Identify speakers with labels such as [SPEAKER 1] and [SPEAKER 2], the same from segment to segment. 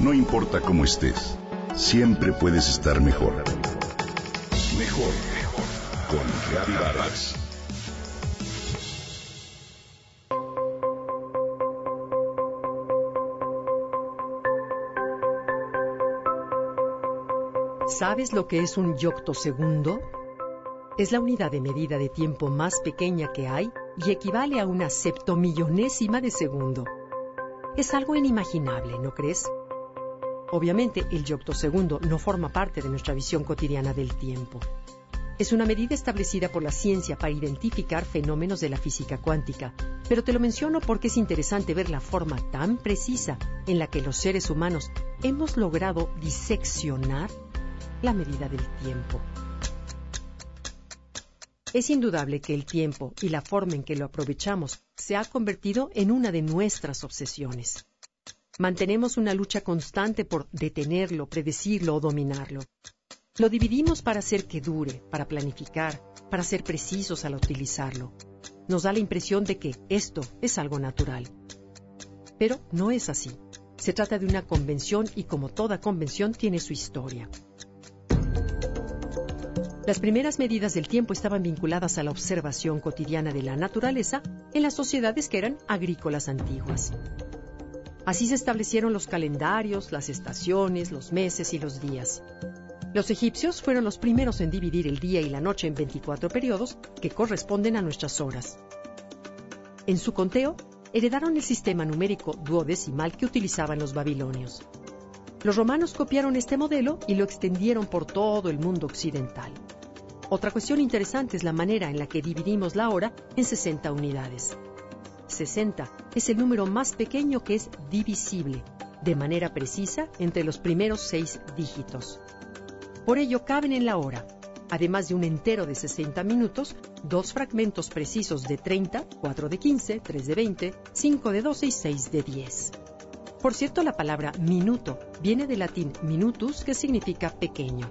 [SPEAKER 1] No importa cómo estés, siempre puedes estar mejor. Mejor, mejor. Con Reavivadas.
[SPEAKER 2] ¿Sabes lo que es un yoctosegundo? Es la unidad de medida de tiempo más pequeña que hay y equivale a una septomillonésima de segundo. Es algo inimaginable, ¿no crees? Obviamente, el yoctosegundo no forma parte de nuestra visión cotidiana del tiempo. Es una medida establecida por la ciencia para identificar fenómenos de la física cuántica, pero te lo menciono porque es interesante ver la forma tan precisa en la que los seres humanos hemos logrado diseccionar la medida del tiempo. Es indudable que el tiempo y la forma en que lo aprovechamos se ha convertido en una de nuestras obsesiones. Mantenemos una lucha constante por detenerlo, predecirlo o dominarlo. Lo dividimos para hacer que dure, para planificar, para ser precisos al utilizarlo. Nos da la impresión de que esto es algo natural. Pero no es así. Se trata de una convención y como toda convención tiene su historia. Las primeras medidas del tiempo estaban vinculadas a la observación cotidiana de la naturaleza en las sociedades que eran agrícolas antiguas. Así se establecieron los calendarios, las estaciones, los meses y los días. Los egipcios fueron los primeros en dividir el día y la noche en 24 periodos que corresponden a nuestras horas. En su conteo, heredaron el sistema numérico duodecimal que utilizaban los babilonios. Los romanos copiaron este modelo y lo extendieron por todo el mundo occidental. Otra cuestión interesante es la manera en la que dividimos la hora en 60 unidades. 60 es el número más pequeño que es divisible, de manera precisa, entre los primeros seis dígitos. Por ello caben en la hora, además de un entero de 60 minutos, dos fragmentos precisos de 30, 4 de 15, 3 de 20, 5 de 12 y 6 de 10. Por cierto, la palabra minuto viene del latín minutus, que significa pequeño.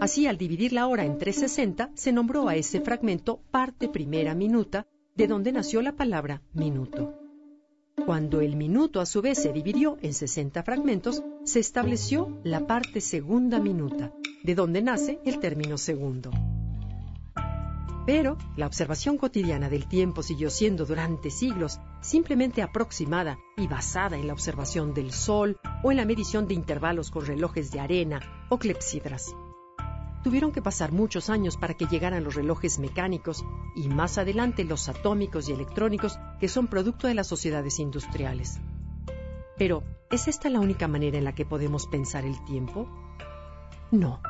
[SPEAKER 2] Así, al dividir la hora entre 60, se nombró a ese fragmento parte primera minuta, de donde nació la palabra minuto. Cuando el minuto a su vez se dividió en 60 fragmentos, se estableció la parte segunda minuta, de donde nace el término segundo. Pero la observación cotidiana del tiempo siguió siendo durante siglos simplemente aproximada y basada en la observación del sol o en la medición de intervalos con relojes de arena o clepsidras tuvieron que pasar muchos años para que llegaran los relojes mecánicos y más adelante los atómicos y electrónicos que son producto de las sociedades industriales. Pero, ¿es esta la única manera en la que podemos pensar el tiempo? No.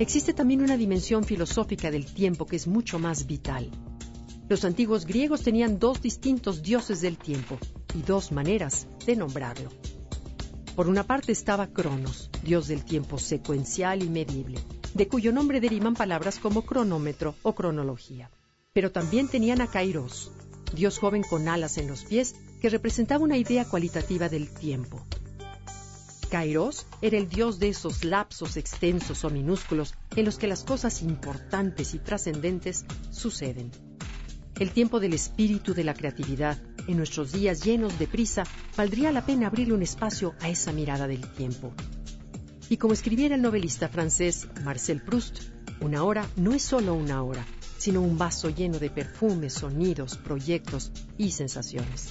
[SPEAKER 2] Existe también una dimensión filosófica del tiempo que es mucho más vital. Los antiguos griegos tenían dos distintos dioses del tiempo y dos maneras de nombrarlo. Por una parte estaba Cronos, dios del tiempo secuencial y medible, de cuyo nombre derivan palabras como cronómetro o cronología. Pero también tenían a Kairos, dios joven con alas en los pies, que representaba una idea cualitativa del tiempo. Kairos era el dios de esos lapsos extensos o minúsculos en los que las cosas importantes y trascendentes suceden. El tiempo del espíritu de la creatividad, en nuestros días llenos de prisa, valdría la pena abrirle un espacio a esa mirada del tiempo. Y como escribiera el novelista francés Marcel Proust, una hora no es solo una hora, sino un vaso lleno de perfumes, sonidos, proyectos y sensaciones.